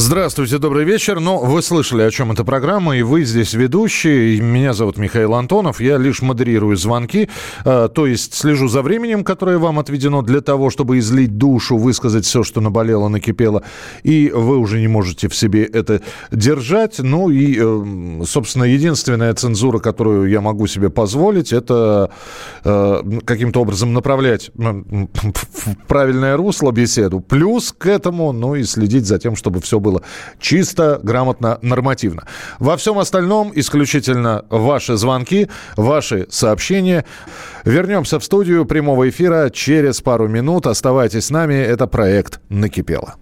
Здравствуйте, добрый вечер. Ну, вы слышали, о чем эта программа, и вы здесь ведущий. Меня зовут Михаил Антонов. Я лишь модерирую звонки, э, то есть слежу за временем, которое вам отведено для того, чтобы излить душу, высказать все, что наболело, накипело, и вы уже не можете в себе это держать. Ну и, э, собственно, единственная цензура, которую я могу себе позволить, это э, каким-то образом направлять в правильное русло беседу. Плюс к этому, ну и следить за тем, чтобы все было чисто, грамотно, нормативно. Во всем остальном исключительно ваши звонки, ваши сообщения. Вернемся в студию прямого эфира через пару минут. Оставайтесь с нами. Это проект «Накипело».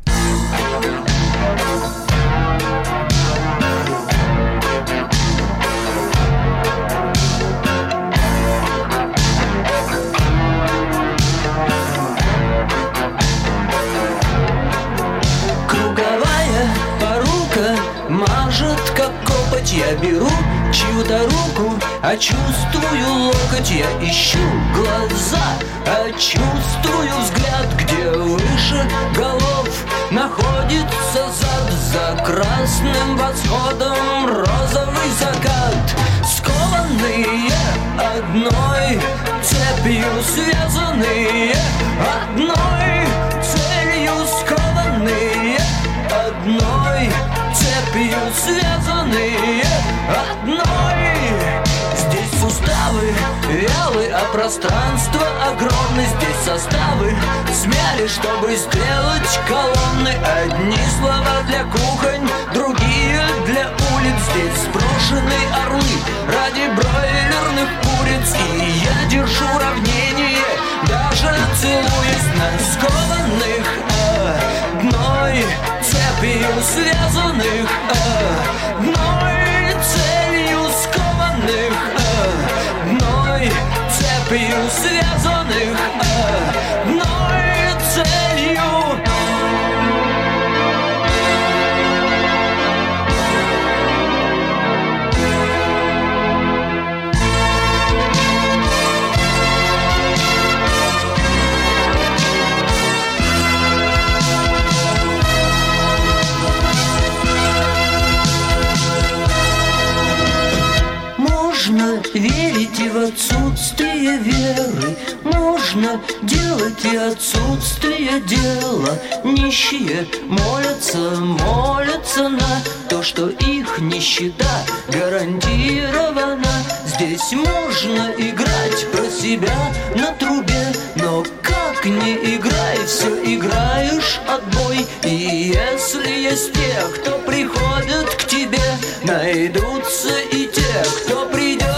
А чувствую локоть Я ищу глаза, а чувствую взгляд Где выше голов. Находится зад За красным восходом розовый закат. Скованные одной цепью связанные. Одной целью скованные. Одной цепью связанные. Одной суставы вялы, а пространство огромное Здесь составы. Смяли, чтобы сделать колонны. Одни слова для кухонь, другие для улиц. Здесь сброшены орлы ради бройлерных куриц. И я держу равнение, даже целуясь на скованных одной цепью связанных одной цепью связанных одной целью Можно верить и в отсутствие веры Можно делать и отсутствие дела. Нищие молятся, молятся на то, что их нищета гарантирована. Здесь можно играть про себя на трубе Но как не играй, все играешь отбой. И если есть те, кто приходят к тебе Найдутся и те, кто придет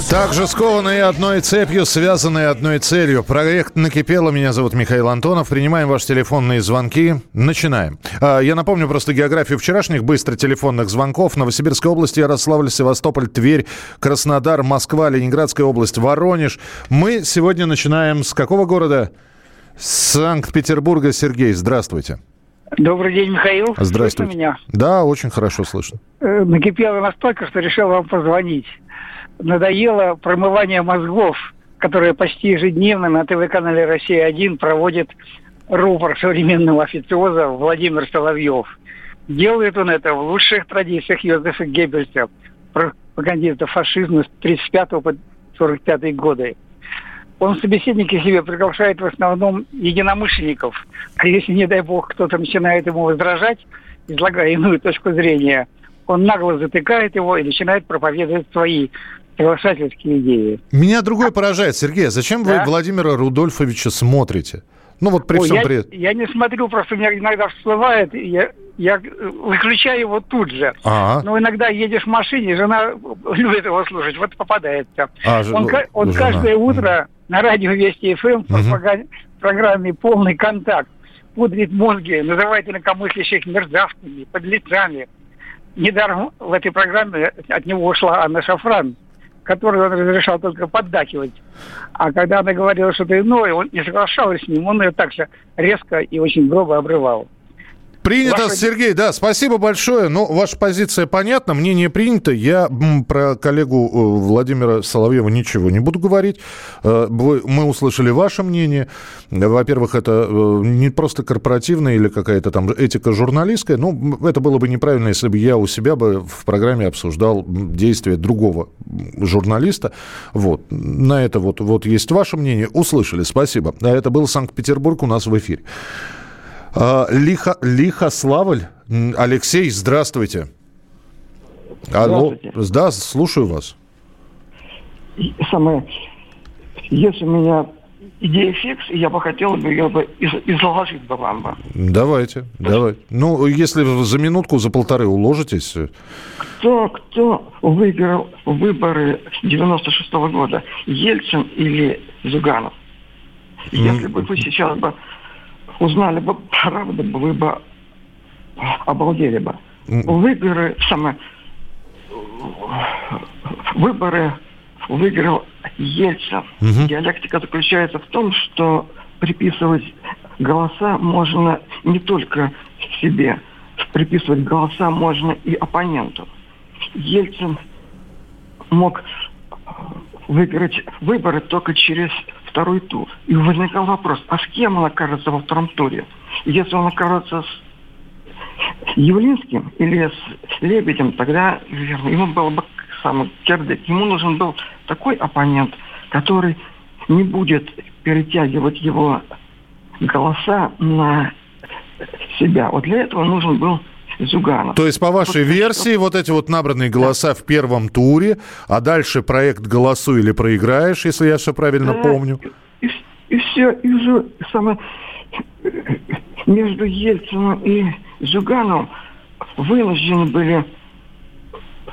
Также скованные одной цепью, связанные одной целью. Проект «Накипело». Меня зовут Михаил Антонов. Принимаем ваши телефонные звонки. Начинаем. А, Я напомню просто географию вчерашних быстро телефонных звонков. Новосибирская область, Ярославль, Севастополь, Тверь, Краснодар, Москва, Ленинградская область, Воронеж. Мы сегодня начинаем с какого города? Санкт-Петербурга. Сергей, здравствуйте. Добрый день, Михаил. Здравствуйте. Слышно меня? Да, очень хорошо слышно. Э, Накипело настолько, что решил вам позвонить. Надоело промывание мозгов, которое почти ежедневно на ТВ-канале «Россия-1» проводит рупор современного официоза Владимир Соловьев. Делает он это в лучших традициях Йозефа Геббельса, пропагандиста фашизма с 35 по 45 годы. Он собеседники себе приглашает в основном единомышленников. А если, не дай бог, кто-то начинает ему возражать, излагая иную точку зрения, он нагло затыкает его и начинает проповедовать свои соглашательские идеи. Меня другое поражает, Сергей. а Зачем вы Да? Владимира Рудольфовича смотрите? Ну вот при Ой, всем я, при этом. я не смотрю, просто у меня иногда всплывает, я, я выключаю его тут же. А, Но иногда едешь в машине, жена любит его слушать, вот попадается. А, ж- он он жена. каждое утро на радио Вести ФМ в Мгм. пропага- программе «Полный контакт» пудрит мозги, называет инакомыслящих мерзавцами, подлецами. Недаром в этой программе от него ушла Анна Шафран, которую он разрешал только поддакивать. А когда она говорила что-то иное, он не соглашался с ним, он ее так же резко и очень грубо обрывал. Принято, Ваша... Сергей, да, спасибо большое. Ну, ваша позиция понятна, мнение принято. Я про коллегу э, Владимира Соловьева ничего не буду говорить. Э, мы услышали ваше мнение. Во-первых, это э, не просто корпоративная или какая-то там этика журналистская. Ну, это было бы неправильно, если бы я у себя бы в программе обсуждал действия другого журналиста. Вот. На это вот, вот есть ваше мнение. Услышали, спасибо. А это был Санкт-Петербург у нас в эфире. А, Лихо, Лихославль. Алексей, здравствуйте. Алло, да, слушаю вас. Самое, если у меня идея фикс, я бы хотел бы ее бы изложить бы вам бы. Давайте, давай. Ну, если за минутку, за полторы уложитесь. Кто, кто выиграл выборы 96 -го года? Ельцин или Зюганов? Если бы вы сейчас бы узнали бы правду, вы бы обалдели бы. Выборы, самое, выборы выиграл Ельцин. Угу. Диалектика заключается в том, что приписывать голоса можно не только себе, приписывать голоса можно и оппоненту. Ельцин мог выиграть выборы только через второй тур. И возникал вопрос, а с кем он окажется во втором туре? Если он окажется с Явлинским или с Лебедем, тогда, верно, ему было бы самый кирдык. Ему нужен был такой оппонент, который не будет перетягивать его голоса на себя. Вот для этого нужен был Зюганов. То есть, по вашей вот, версии, что... вот эти вот набранные голоса да. в первом туре, а дальше проект «Голосуй или проиграешь», если я все правильно да, помню. И, и все, и же самое между Ельцином и Зюгановым вынуждены были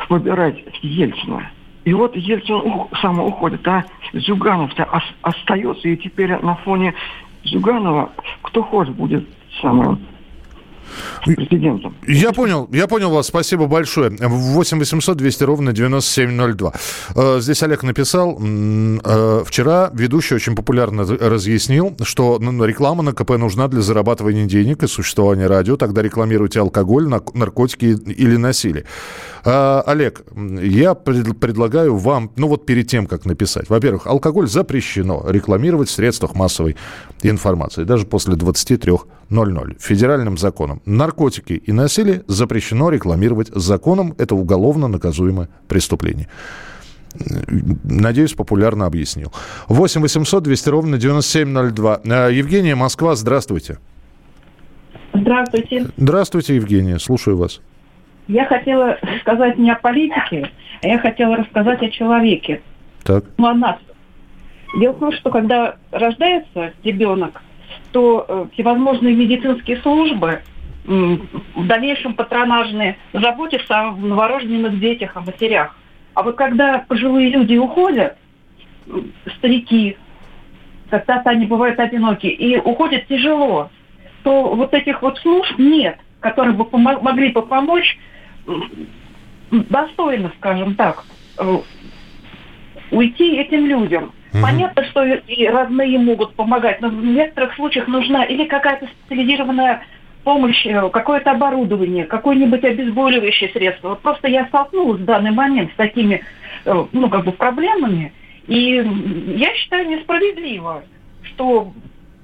выбирать Ельцина. И вот Ельцин сам уходит, а Зюганов-то остается, и теперь на фоне Зюганова кто хочет будет самым президентом. Я понял, я понял вас, спасибо большое. 8 800 200 ровно 9702. Э, здесь Олег написал, э, вчера ведущий очень популярно разъяснил, что ну, реклама на КП нужна для зарабатывания денег и существования радио, тогда рекламируйте алкоголь, наркотики или насилие. Э, Олег, я предлагаю вам, ну вот перед тем, как написать, во-первых, алкоголь запрещено рекламировать в средствах массовой информации, даже после 23.00. Федеральным законом наркотики и насилие запрещено рекламировать законом. Это уголовно наказуемое преступление. Надеюсь, популярно объяснил. 8 800 200 ровно 9702. Э, Евгения, Москва, здравствуйте. Здравствуйте. Здравствуйте, Евгения, слушаю вас. Я хотела сказать не о политике, а я хотела рассказать о человеке. Так. Ну, о нас. Дело в том, что когда рождается ребенок, то э, всевозможные медицинские службы в дальнейшем патронажные заботятся о новорожденных детях, о матерях. А вот когда пожилые люди уходят, старики, когда-то они бывают одиноки, и уходят тяжело, то вот этих вот служб нет, которые бы пом- могли бы помочь достойно, скажем так, э, уйти этим людям. Угу. Понятно, что и родные могут помогать, но в некоторых случаях нужна или какая-то специализированная помощь, э, какое-то оборудование, какое-нибудь обезболивающее средство. Вот просто я столкнулась в данный момент с такими, э, ну, как бы проблемами, и я считаю несправедливо, что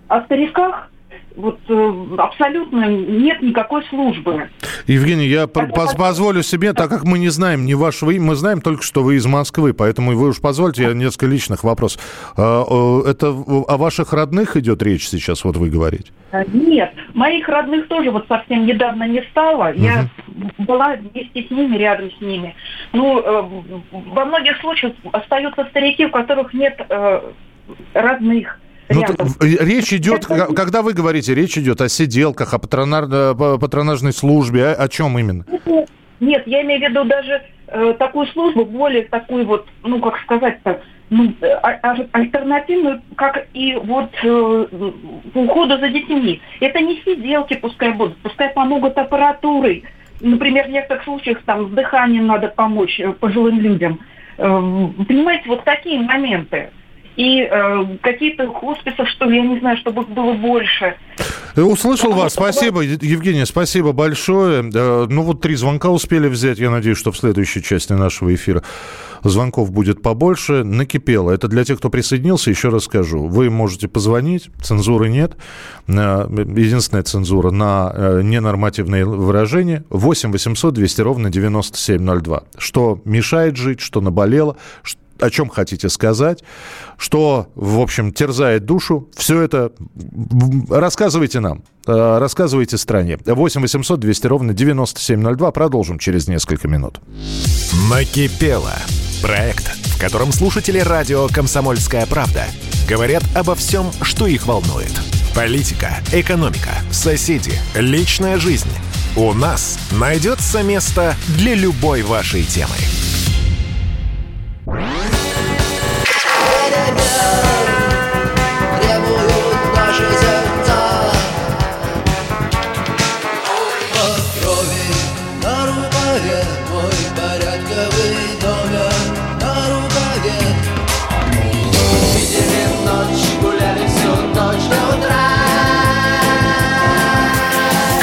о стариках вот э, абсолютно нет никакой службы. Евгений, я Это поз- позволю себе, так как мы не знаем ни вашего имени, мы знаем только, что вы из Москвы, поэтому вы уж позвольте, я несколько личных вопросов. А, это о ваших родных идет речь сейчас, вот вы говорите? А, нет, моих родных тоже вот совсем недавно не стало. Угу. Я была вместе с ними, рядом с ними. Ну, э, во многих случаях остаются старики, у которых нет э, родных ну, речь идет, когда вы говорите, речь идет о сиделках, о патронажной службе, о, о чем именно? Нет, я имею в виду даже э, такую службу, более такую вот, ну, как сказать так, ну, а- а- альтернативную, как и вот э, ухода за детьми. Это не сиделки пускай будут, пускай помогут аппаратурой. Например, в некоторых случаях там с дыханием надо помочь э, пожилым людям. Э, Понимаете, вот такие моменты. И э, какие-то хосписы, что ли, я не знаю, чтобы их было больше. Э, Услышал Потому вас. что- Спасибо, Евгения, спасибо большое. Э, Ну вот три звонка успели взять. Я надеюсь, что в следующей части нашего эфира звонков будет побольше. Накипело. Это для тех, кто присоединился, еще раз скажу. Вы можете позвонить, цензуры нет. Э, Единственная цензура на ненормативные выражения. 8 800 200 ровно 9702. Что мешает жить, что наболело, ш- о чем хотите сказать, что, в общем, терзает душу. Все это рассказывайте нам, э, рассказывайте стране. 8 800 200 ровно 9702. Продолжим через несколько минут. Накипело. Проект, в котором слушатели радио «Комсомольская правда» говорят обо всем, что их волнует. Политика, экономика, соседи, личная жизнь. У нас найдется место для любой вашей темы.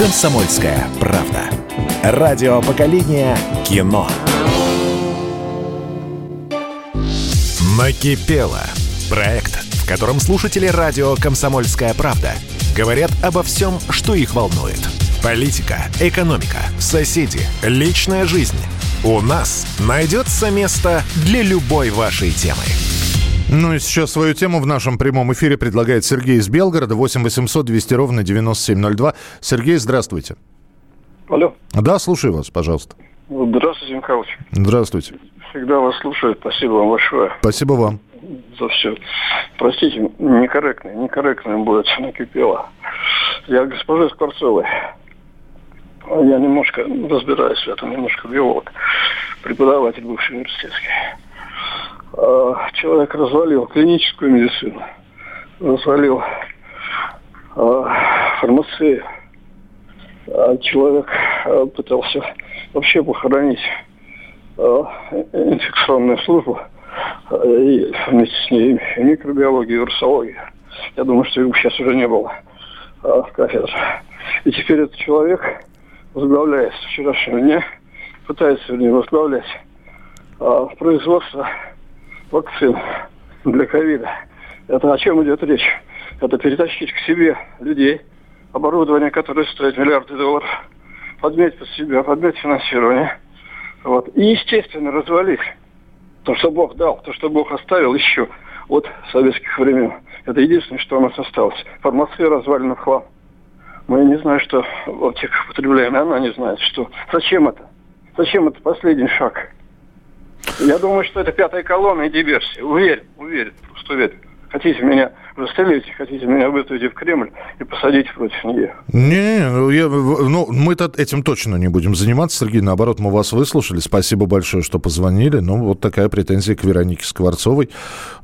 «Комсомольская правда». Радио поколения кино. Накипело. Проект, в котором слушатели радио «Комсомольская правда» говорят обо всем, что их волнует. Политика, экономика, соседи, личная жизнь. У нас найдется место для любой вашей темы. Ну и сейчас свою тему в нашем прямом эфире предлагает Сергей из Белгорода. 8 800 200 ровно 9702. Сергей, здравствуйте. Алло. Да, слушаю вас, пожалуйста. Здравствуйте, Михайлович. Здравствуйте. Всегда вас слушаю. Спасибо вам большое Спасибо вам. за все. Простите, некорректно, некорректно будет накипело. Я к госпоже Скворцовой. Я немножко разбираюсь в этом, немножко биолог, преподаватель бывший университетский. А, Человек развалил клиническую медицину, развалил а, фармацию. А Человек а, пытался вообще похоронить э, инфекционную службу э, и вместе с ней микробиологию, и вирусологию. Я думаю, что их сейчас уже не было э, кафедр. И теперь этот человек возглавляет с вчерашнего дня, пытается, вернее, возглавлять э, производство вакцин для ковида. Это о чем идет речь? Это перетащить к себе людей, оборудование, которое стоит миллиарды долларов, подметь под себя, подметь финансирование. Вот. И, естественно, развалить то, что Бог дал, то, что Бог оставил еще от советских времен. Это единственное, что у нас осталось. Фармация развалена в хлам. Мы не знаем, что в аптеках потребляем, она не знает, что. Зачем это? Зачем это последний шаг? Я думаю, что это пятая колонна и диверсия. Уверен, уверен, просто уверен. Хотите меня расстреливать, хотите меня вытащить в Кремль и посадить против нее. Не, ну, я- ну, мы-то этим точно не будем заниматься, Сергей. Наоборот, мы вас выслушали. Спасибо большое, что позвонили. Ну, вот такая претензия к Веронике Скворцовой.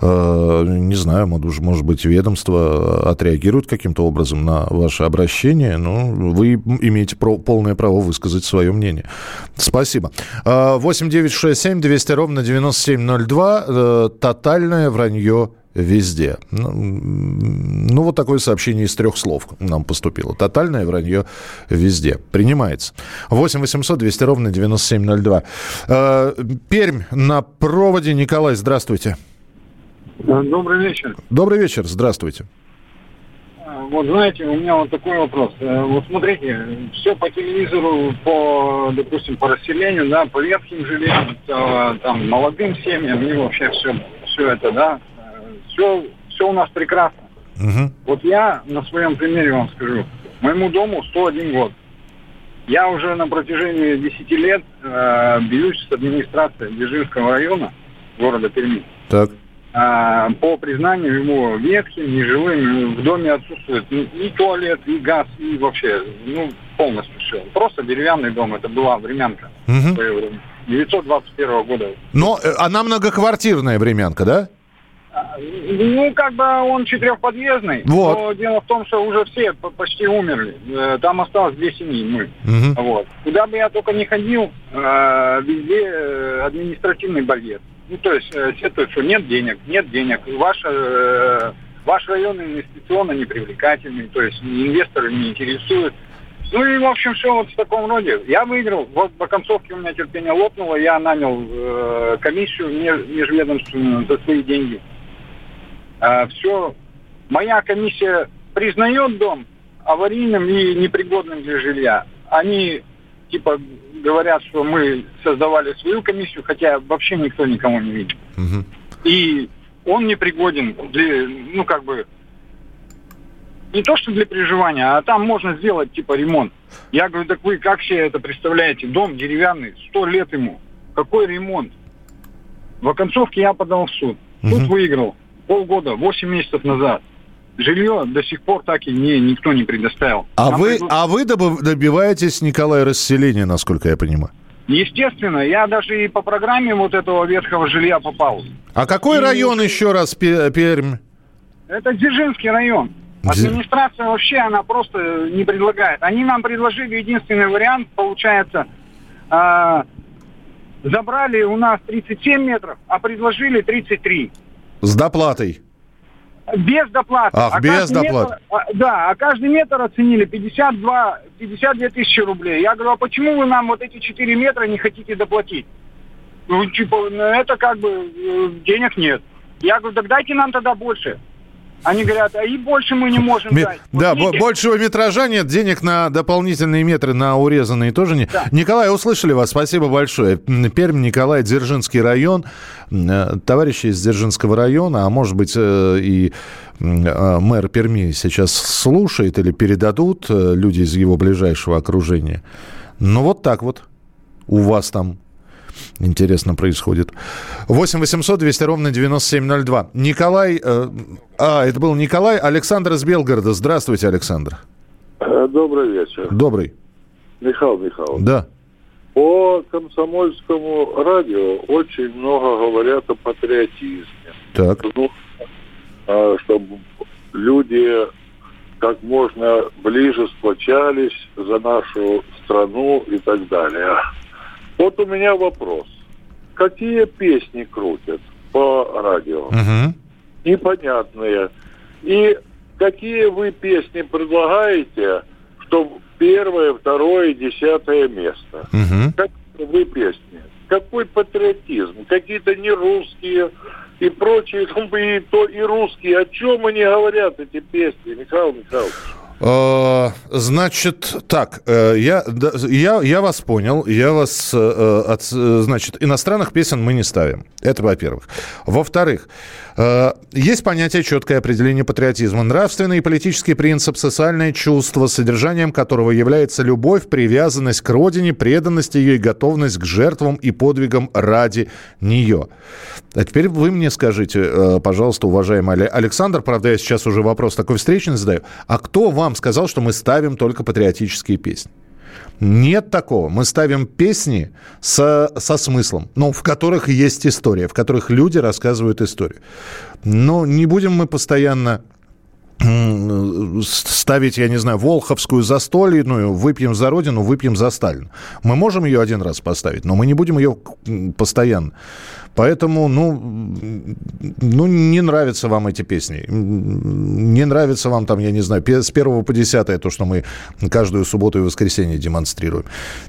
Э, не знаю, может, быть, ведомство отреагирует каким-то образом на ваше обращение. Ну, вы имеете полное право высказать свое мнение. Спасибо. Э, 8 9 6 7 200 ровно 9702. Э, Тотальное вранье везде. Ну, ну, вот такое сообщение из трех слов нам поступило. Тотальное вранье везде. Принимается. 8 800 200 ровно 9702. Э, Пермь на проводе. Николай, здравствуйте. Добрый вечер. Добрый вечер, здравствуйте. А, Вот знаете, у меня вот такой вопрос. Э, Вот смотрите, все по телевизору, по, допустим, по расселению, да, по ветхим э, там, молодым семьям и вообще все, все это, да, все, все у нас прекрасно. Мгм. Вот я на своем примере вам скажу. Моему дому 101 год. Я уже на протяжении 10 лет э, бьюсь с администрацией Дзержинского района города Перми. Так. А, по признанию его ветхим, нежилым, в доме отсутствует и, туалет, и газ, и вообще, ну, полностью все. Просто деревянный дом, это была времянка время. 921 года. Но э, она многоквартирная времянка, да? Ну, как бы он четырехподъездный. Вот. Но дело в том, что уже все по- почти умерли. Э, Там осталось две семьи, мы. Мгм. Вот. Куда бы я только не ходил, э, везде э, административный барьер. Ну, то есть, э, сетуют, что нет денег, нет денег. Ваш, э, ваш район инвестиционно непривлекательный, то есть инвесторы не интересуют. Ну и, в общем, все вот в таком роде. Я выиграл, вот по концовке у меня терпение лопнуло, я нанял э, комиссию меж- межведомственную за свои деньги. Все, моя комиссия признает дом аварийным и непригодным для жилья. Они типа говорят, что мы создавали свою комиссию, хотя вообще никто никому не видит. Мгм. И он непригоден для, ну как бы, не то что для проживания, а там можно сделать типа ремонт. Я говорю, так вы как себе это представляете? Дом деревянный, сто лет ему. Какой ремонт? В оконцовке я подал в суд. Суд Мгм. выиграл полгода, 8 месяцев назад. Жилье до сих пор так и не, никто не предоставил. А Нам вы, предла- а вы добиваетесь, Николай, расселения, насколько я понимаю? Естественно, я даже и по программе вот этого ветхого жилья попал. А какой И- район еще раз, Пе- Пермь? Это Дзержинский район. Администрация вообще, она просто не предлагает. Они нам предложили единственный вариант, получается, а, забрали у нас 37 метров, а предложили 33. С доплатой. Без доплаты. Ах, А без доплаты. метр- а, да, а каждый метр оценили 52, 52 тысячи рублей. Я говорю, а почему вы нам вот эти 4 метра не хотите доплатить? Ну, типа, ну, это как бы э, денег нет. Я говорю, так дайте нам тогда больше. Они говорят, а и больше мы не можем Ме- дать. Да, Вот видите? большего метража нет, денег на дополнительные метры, на урезанные тоже нет. Да. Николай, услышали вас, спасибо большое. Пермь, Николай, Дзержинский район. Э, Товарищи из Дзержинского района, а может быть э, и э, мэр Перми сейчас слушает или передадут люди из его ближайшего окружения. Ну вот так вот у вас там интересно происходит. 8 800 200 ровно 9702. Николай... э, а, это был Николай. Александр из Белгорода. Здравствуйте, Александр. Э, Добрый вечер. Добрый. Михаил Михайлович. Да. По комсомольскому радио очень много говорят о патриотизме. Так. Ну, чтобы люди как можно ближе сплочались за нашу страну и так далее. Вот у меня вопрос. Какие песни крутят по радио? Мгм. непонятные. И какие вы песни предлагаете, чтобы первое, второе, десятое место? Мгм. Как вы песни? Какой патриотизм? Какие-то нерусские и прочие, и то и русские. О чем они говорят, эти песни, Михаил Михайлович? Э, Значит, так, э, я, я, я вас понял, я вас, э, от, значит, иностранных песен мы не ставим. Это во-первых. Во-вторых, есть понятие четкое определение патриотизма. Нравственный и политический принцип, социальное чувство, содержанием которого является любовь, привязанность к родине, преданность ее и готовность к жертвам и подвигам ради нее. А теперь вы мне скажите, пожалуйста, уважаемый Але- Александр, правда, я сейчас уже вопрос такой встречный задаю, а кто вам сказал, что мы ставим только патриотические песни? Нет такого. Мы ставим песни со, со смыслом, ну, в которых есть история, в которых люди рассказывают историю. Но не будем мы постоянно м, ставить, я не знаю, Волховскую застольную, выпьем за Родину, выпьем за Сталина. Мы можем ее один раз поставить, но мы не будем ее постоянно. Поэтому, ну, ну, не нравятся вам эти песни. Не нравится вам там, я не знаю, с первого по десятое, то, что мы каждую субботу и воскресенье демонстрируем.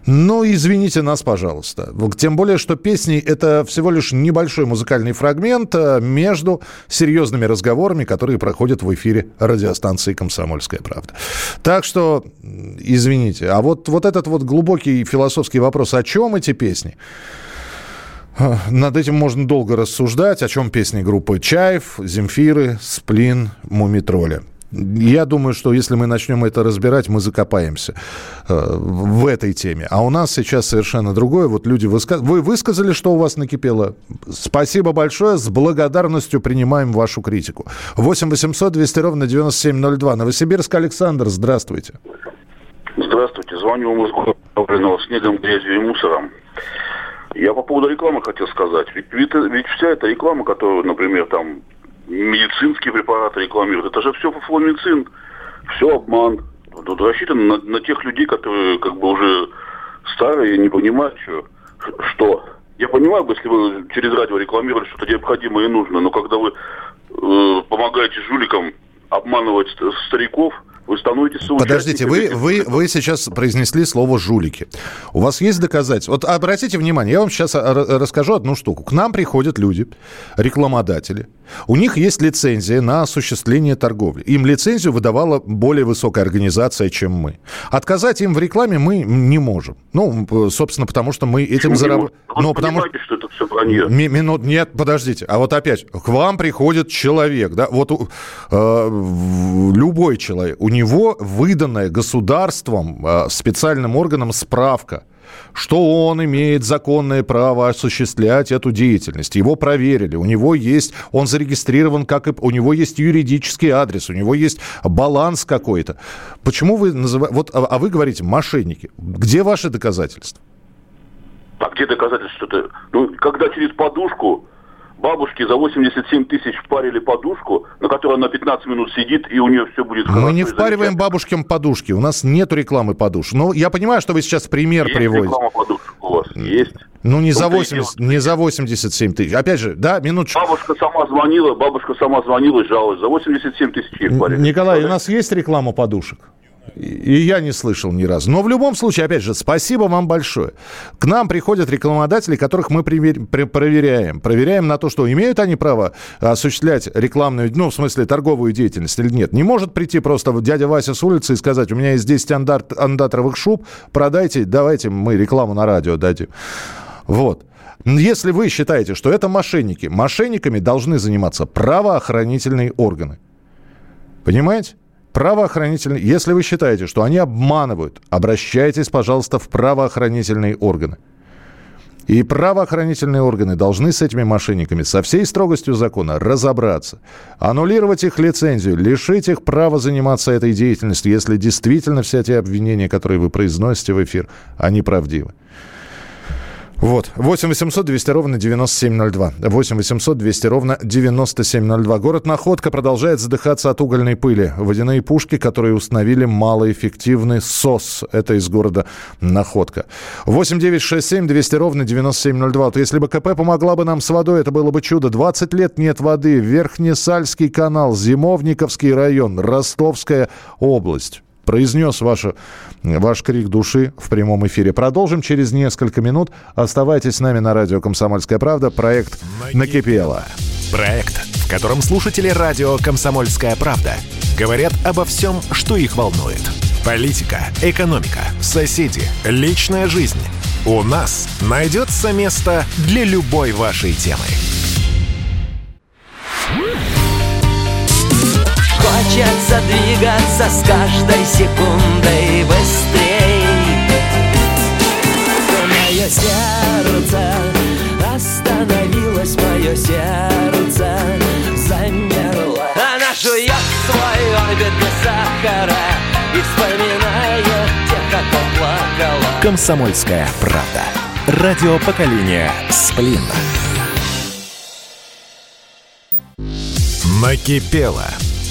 Ну, извините нас, пожалуйста. Тем более, что песни – это всего лишь небольшой музыкальный фрагмент э, между серьезными разговорами, которые проходят в эфире радиостанции «Комсомольская правда». Так что, извините. А вот, вот этот вот глубокий философский вопрос, о чем эти песни? Над этим можно долго рассуждать, о чем песни группы Чаев, Земфиры, Сплин, Мумитроля. Я думаю, что если мы начнем это разбирать, мы закопаемся э, в этой теме. А у нас сейчас совершенно другое. Вот люди выска... Вы высказали, что у вас накипело. Спасибо большое. С благодарностью принимаем вашу критику. 8 800 200 ровно 9702. Новосибирск. Александр, здравствуйте. Здравствуйте, звоню в Москву, управленного снегом, грязью и мусором. Я по поводу рекламы хотел сказать. Ведь, ведь, ведь вся эта реклама, которую, например, там медицинские препараты рекламируют. Это же все фуфломицин, все обман. Тут рассчитано на, на тех людей, которые как бы уже старые, не понимают, что. что. Я понимаю, если вы через радио рекламировали что-то необходимое и нужно, но когда вы э, помогаете жуликам обманывать стариков, вы становитесь Подождите, вы, вы, вы сейчас произнесли слово «жулики». У вас есть доказательства? Вот обратите внимание, я вам сейчас расскажу одну штуку. К нам приходят люди, рекламодатели. У них есть лицензия на осуществление торговли. Им лицензию выдавала более высокая организация, чем мы. Отказать им в рекламе мы не можем. Ну, собственно, потому что мы этим зарабатываем. Ну, потому что это все вранье. Минут, нет, подождите. А вот опять, к вам приходит человек, да, вот э, любой человек, у него выданная государством, э, специальным органом справка что он имеет законное право осуществлять эту деятельность. Его проверили, у него есть, он зарегистрирован, как и, у него есть юридический адрес, у него есть баланс какой-то. Почему вы называете, вот, а, а вы говорите мошенники. Где ваши доказательства? А где доказательства? Что то Ну, когда через подушку бабушке за 87 тысяч впарили подушку, на которой она 15 минут сидит, и у нее все будет хорошо. Мы не впариваем бабушкам подушки. У нас нет рекламы подушек. Ну, я понимаю, что вы сейчас пример есть приводите. реклама подушек у вас? Есть. Ну, не за, 80, не за 87 тысяч. Опять же, да, минуточку. Бабушка сама звонила, бабушка сама звонила и жаловалась. За 87 тысяч их. Николай, у нас есть реклама подушек? И я не слышал ни разу. Но в любом случае, опять же, спасибо вам большое. К нам приходят рекламодатели, которых мы проверяем. Проверяем на то, что имеют они право осуществлять рекламную, ну, в смысле, торговую деятельность или нет. Не может прийти просто дядя Вася с улицы и сказать, у меня есть 10 андар, андатровых шуб, продайте, давайте мы рекламу на радио дадим. Вот. Если вы считаете, что это мошенники, мошенниками должны заниматься правоохранительные органы. Понимаете? Правоохранительные, если вы считаете, что они обманывают, обращайтесь, пожалуйста, в правоохранительные органы. И правоохранительные органы должны с этими мошенниками со всей строгостью закона разобраться, аннулировать их лицензию, лишить их права заниматься этой деятельностью, если действительно все те обвинения, которые вы произносите в эфир, они правдивы. Вот. 8 800 200 ровно 9702. 8 800 200 ровно 9702. Город Находка продолжает задыхаться от угольной пыли. Водяные пушки, которые установили малоэффективный СОС. Это из города Находка. 8 9 6 7 200 ровно 9702. Вот если бы КП помогла бы нам с водой, это было бы чудо. 20 лет нет воды. Верхнесальский канал, Зимовниковский район, Ростовская область произнес ваше, ваш крик души в прямом эфире. Продолжим через несколько минут. Оставайтесь с нами на радио «Комсомольская правда». Проект «Накипело». Проект, в котором слушатели радио «Комсомольская правда» говорят обо всем, что их волнует. Политика, экономика, соседи, личная жизнь. У нас найдется место для любой вашей темы. Хочется двигаться с каждой секундой быстрей Мое сердце остановилось, мое сердце замерло Она жует свой орбит без сахара И вспоминает тех, как плакала Комсомольская правда. Радио поколения Сплин. Накипело.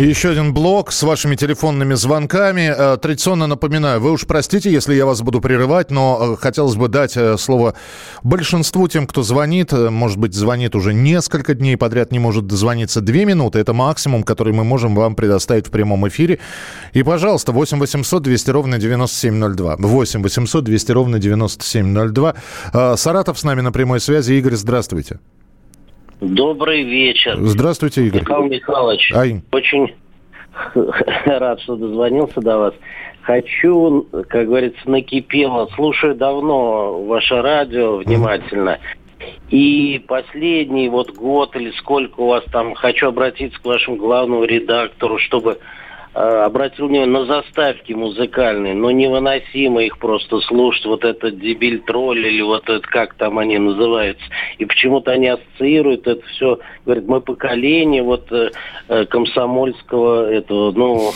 Еще один блок с вашими телефонными звонками. Э, традиционно напоминаю, вы уж простите, если я вас буду прерывать, но э, хотелось бы дать э, слово большинству тем, кто звонит. Может быть, звонит уже несколько дней подряд, не может дозвониться две минуты. Это максимум, который мы можем вам предоставить в прямом эфире. И, пожалуйста, 8 800 200 ровно 9702. 8 800 200 ровно 9702. Саратов с нами на прямой связи. Игорь, здравствуйте. Добрый вечер. Здравствуйте, Игорь. Михаил Михайлович, Ай. очень рад, что дозвонился до вас. Хочу, как говорится, накипело. Слушаю давно ваше радио внимательно. И последний вот год или сколько у вас там, хочу обратиться к вашему главному редактору, чтобы обратил внимание на заставки музыкальные, но невыносимо их просто слушать, вот этот дебиль тролль или вот это, как там они называются. И почему-то они ассоциируют это все, говорят, мы поколение вот э, э комсомольского этого, ну...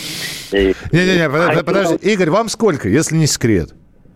Не-не-не, э, подожди, Игорь, вам сколько, если не секрет?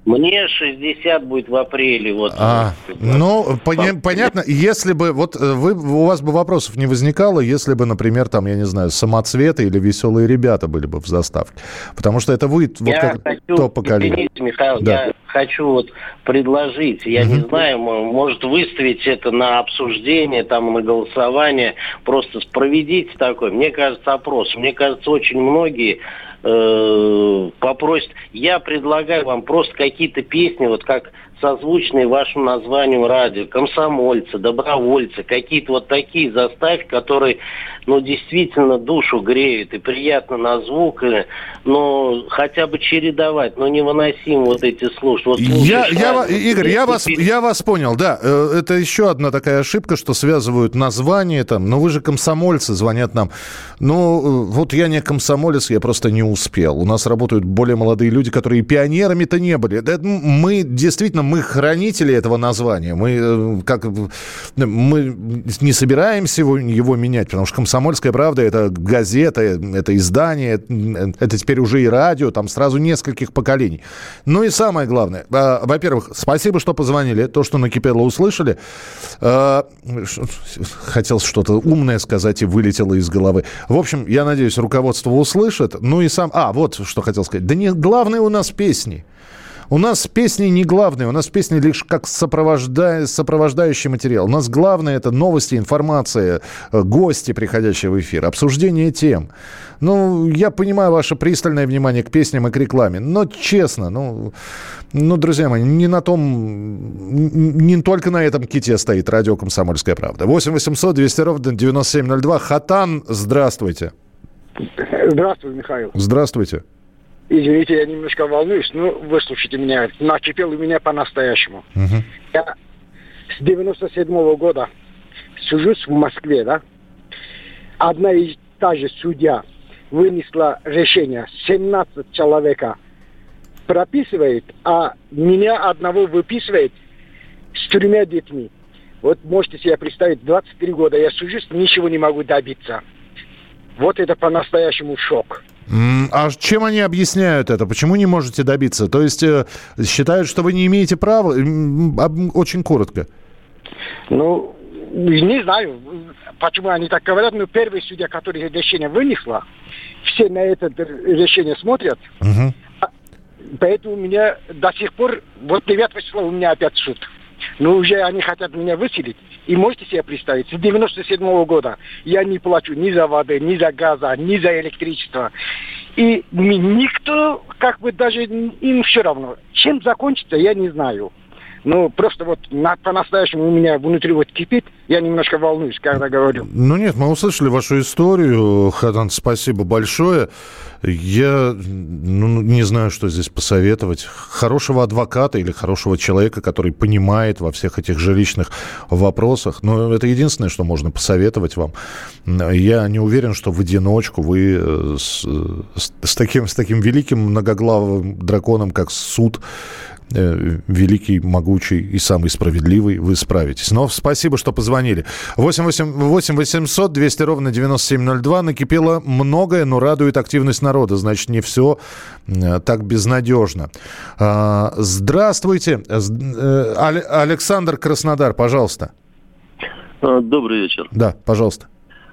Мне 60 будет в апреле. Вот. А, ну, поня- понятно. Если бы, вот э, вы, у вас бы вопросов не возникало, если бы, например, там, я не знаю, самоцветы или веселые ребята были бы в заставке. Потому что это вы вот я хочу, то поколение. Извините, Михаил, да. я хочу вот предложить, я угу. не знаю, может выставить это на обсуждение, там, на голосование, просто проведите такой, мне кажется, опрос. Мне кажется, очень многие э, попросят. Я предлагаю вам просто какие-то песни, вот как созвучные вашему названию радио, комсомольцы, добровольцы, какие-то вот такие заставки, которые, ну, действительно душу греют и приятно на звук, и, ну, хотя бы чередовать, но невыносимо вот эти слушать. Вот я, я, Игорь, я вас, я вас понял, да, э, это еще одна такая ошибка, что связывают название там, но вы же комсомольцы, звонят нам. Ну, э, вот я не комсомолец, я просто не успел. У нас работают более молодые люди, которые пионерами-то не были. Мы действительно мы хранители этого названия. Мы, э, как, мы не собираемся его, его менять, потому что «Комсомольская правда» — это газета, это издание, это теперь уже и радио, там сразу нескольких поколений. Ну и самое главное, а, во-первых, спасибо, что позвонили, то, что накипело, услышали. Хотел что-то умное сказать и вылетело из головы. В общем, я надеюсь, руководство услышит. Ну и сам... А, вот что хотел сказать. Да не главное у нас песни. У нас песни не главные, у нас песни лишь как сопровожда... сопровождающий материал. У нас главное это новости, информация, э, гости, приходящие в эфир, обсуждение тем. Ну, я понимаю ваше пристальное внимание к песням и к рекламе, но честно, ну, ну друзья мои, не на том, не только на этом ките стоит радио «Комсомольская правда». 8 800 200 ровно 9702. Хатан, здравствуйте. Здравствуй, Михаил. Здравствуйте. Извините, я немножко волнуюсь, но выслушайте меня. Накипел у меня по-настоящему. Угу. Я с 97 -го года сужусь в Москве, да? Одна и та же судья вынесла решение, 17 человека прописывает, а меня одного выписывает с тремя детьми. Вот можете себе представить, 23 года я сужусь, ничего не могу добиться. Вот это по-настоящему шок. А чем они объясняют это? Почему не можете добиться? То есть э, считают, что вы не имеете права? Очень коротко. Ну, не знаю, почему они так говорят, но первый судья, который решение вынесла, все на это решение смотрят. Угу. Поэтому у меня до сих пор, вот 9 числа у меня опять суд. Но уже они хотят меня выселить. И можете себе представить, с 97 -го года я не плачу ни за воды, ни за газа, ни за электричество. И никто, как бы даже им все равно. Чем закончится, я не знаю. Ну, просто вот на, по-настоящему у меня внутри вот кипит. Я немножко волнуюсь, когда говорю. Ну нет, мы услышали вашу историю. Хадан, спасибо большое. Я ну, не знаю, что здесь посоветовать. Хорошего адвоката или хорошего человека, который понимает во всех этих жилищных вопросах. Но это единственное, что можно посоветовать вам. Я не уверен, что в одиночку вы э, с, с, с, таким, с таким великим многоглавым драконом, как суд, Э, великий, могучий и самый справедливый, вы справитесь. Но спасибо, что позвонили. 8, 8, 8 800 200 ровно 9702. Накипело многое, но радует активность народа. Значит, не все э, так безнадежно. А, здравствуйте. Э, Александр Краснодар, пожалуйста. А, добрый вечер. Да, пожалуйста.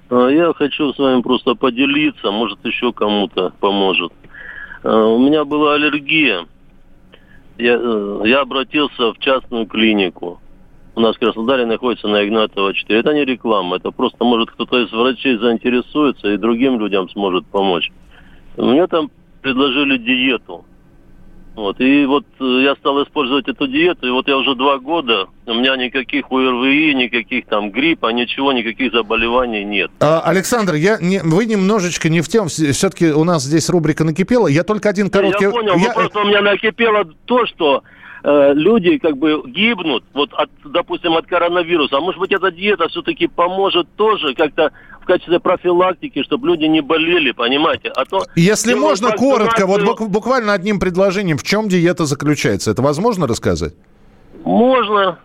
А, я хочу с вами просто поделиться, может, еще кому-то поможет. У меня была аллергия я, э, я обратился в частную клинику. У нас в Краснодаре находится на Игнатова 4. Это не реклама, это просто, может, кто-то из врачей заинтересуется и другим людям сможет помочь. Мне там предложили диету. Вот. И вот э, я стал использовать эту диету, и вот я уже два года, у меня никаких ОРВИ, никаких там гриппа, ничего, никаких заболеваний нет. А, Александр, я не, вы немножечко не в тем, все-таки у нас здесь рубрика «Накипела», я только один короткий... Я понял, я... просто у меня накипело то, что э, люди как бы гибнут, вот, от, допустим, от коронавируса. А может быть, эта диета все-таки поможет тоже как-то в качестве профилактики, чтобы люди не болели, понимаете? А то... Если можно, коротко, вот буквально одним предложением, в чем диета заключается? Это возможно рассказать? Можно.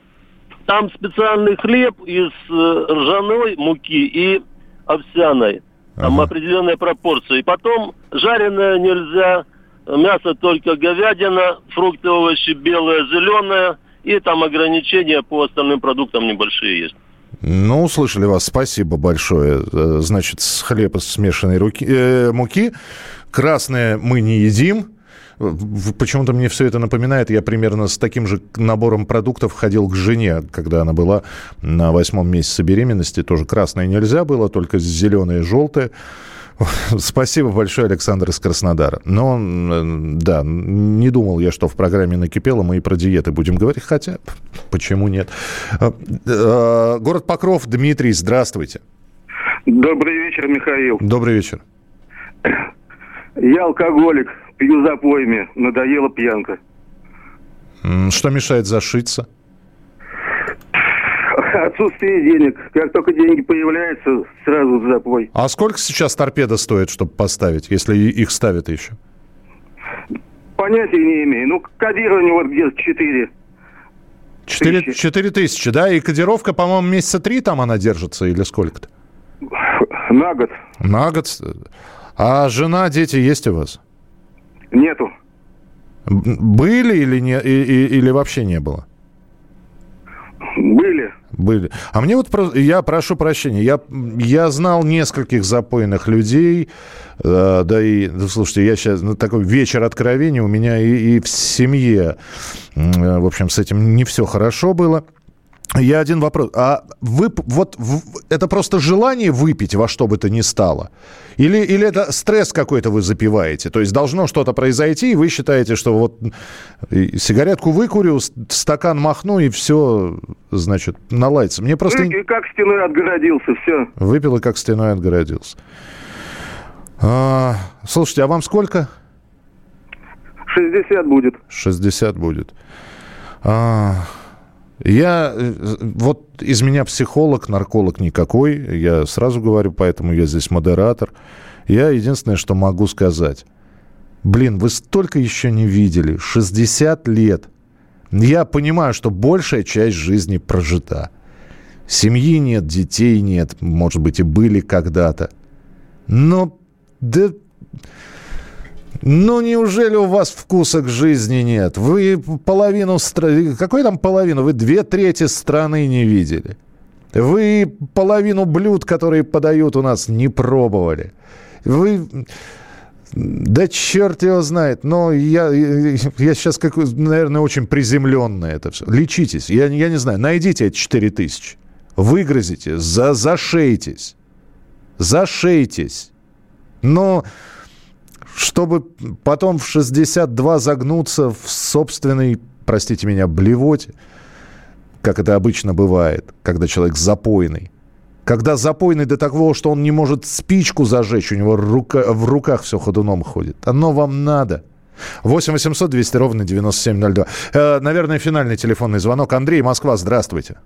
Там специальный хлеб из э, ржаной муки и овсяной. Там ага. определенная пропорция. И потом жареное нельзя, мясо только говядина, фрукты, овощи белое, зеленое. И там ограничения по остальным продуктам небольшие есть. Ну, услышали вас. Спасибо большое. Э, значит, хлеб из смешанной руки, э, муки. Красное мы не едим. Почему-то мне все это напоминает, я примерно с таким же набором продуктов ходил к жене, когда она была на восьмом месяце беременности. Тоже красное нельзя было, только зеленое и желтое. Спасибо большое, Александр из Краснодара. Но, да, не думал я, что в программе «Накипело» мы и про диеты будем говорить, хотя почему нет. А, а, город Покров, Дмитрий, здравствуйте. Добрый вечер, Михаил. Добрый вечер. Я алкоголик, пью запоями, надоела пьянка. Что мешает зашиться? Отсутствие денег. Как только деньги появляются, сразу запой. А сколько сейчас торпеда стоит, чтобы поставить, если их ставят еще? Понятия не имею. Ну, кодирование вот где-то 4. 4, 4 тысячи, да? И кодировка, по-моему, месяца три там она держится или сколько-то? На год. На год. А жена, дети есть у вас? Нету. Были или, не, и, и, или вообще не было? Были. Были. А мне вот, я прошу прощения, я, я знал нескольких запойных людей, э, да и, ну, слушайте, я сейчас, ну, такой вечер откровений у меня и, и в семье, э, в общем, с этим не все хорошо было. Я один вопрос. А вы вот это просто желание выпить во что бы то ни стало? Или, или это стресс какой-то вы запиваете? То есть должно что-то произойти, и вы считаете, что вот сигаретку выкурю, стакан махну, и все, значит, наладится. Мне просто... И как стеной отгородился, все. Выпил и как стеной отгородился. А, слушайте, а вам сколько? 60 будет. 60 будет. А, я, э, вот из меня психолог, нарколог никакой, я сразу говорю, поэтому я здесь модератор. Я единственное, что могу сказать. Блин, вы столько еще не видели, 60 лет. Я понимаю, что большая часть жизни прожита. Семьи нет, детей нет, может быть, и были когда-то. Но, да, ну, неужели у вас вкуса к жизни нет? Вы половину страны... Какой там половину? Вы две трети страны не видели. Вы половину блюд, которые подают у нас, не пробовали. Вы... Да черт его знает. Но я, я сейчас, как, наверное, очень приземленно это все. Лечитесь. Я, я не знаю. Найдите эти 4 тысячи. Выгрызите. За, зашейтесь. Зашейтесь. Но чтобы потом в 62 загнуться в собственной, простите меня, блевоте, как это обычно бывает, когда человек запойный. Когда запойный до того, что он не может спичку зажечь, у него рука, в руках все ходуном ходит. Оно вам надо. 8 800 200 ровно 9702. Э, наверное, финальный телефонный звонок. Андрей, Москва, здравствуйте.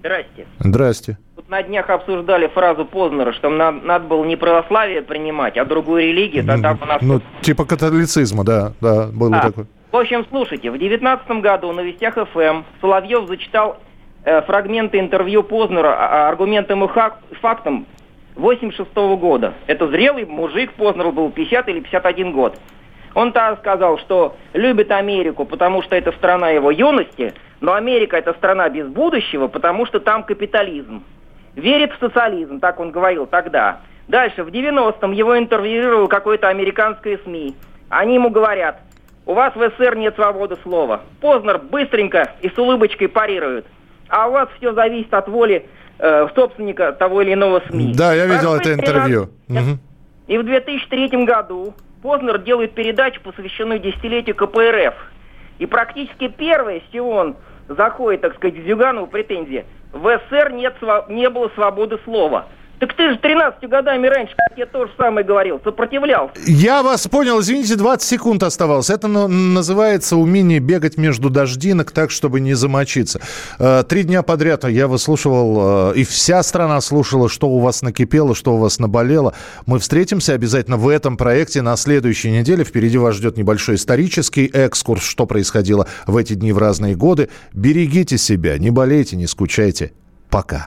Здрасте. Здрасте. На днях обсуждали фразу Познера, что нам надо было не православие принимать, а другую религию, тогда бы нас... Ну, типа католицизма, да, да, было а, такое. В общем, слушайте, в девятнадцатом году на Вестях ФМ Соловьев зачитал э, фрагменты интервью Познера а, а аргументам и фактам 86 -го года. Это зрелый мужик, Познер был 50 или 51 год. Он тогда сказал, что любит Америку, потому что это страна его юности, но Америка это страна без будущего, потому что там капитализм. Верит в социализм, так он говорил тогда. Дальше, в 90-м его интервьюировал какой-то американское СМИ. Они ему говорят, у вас в СССР нет свободы слова. Познер быстренько и с улыбочкой парирует. А у вас все зависит от воли э, собственника того или иного СМИ. Да, я видел это интервью. И в 2003 году Познер делает передачу, посвященную десятилетию КПРФ. И практически первое, с чего он заходит, так сказать, в Зюганову претензии, в СССР нет, не было свободы слова. Так ты же 13 годами раньше, как я тоже самое говорил, сопротивлялся. Я вас понял, извините, 20 секунд оставалось. Это называется умение бегать между дождинок так, чтобы не замочиться. Э, три дня подряд я выслушивал, э, и вся страна слушала, что у вас накипело, что у вас наболело. Мы встретимся обязательно в этом проекте на следующей неделе. Впереди вас ждет небольшой исторический экскурс, что происходило в эти дни в разные годы. Берегите себя, не болейте, не скучайте. Пока.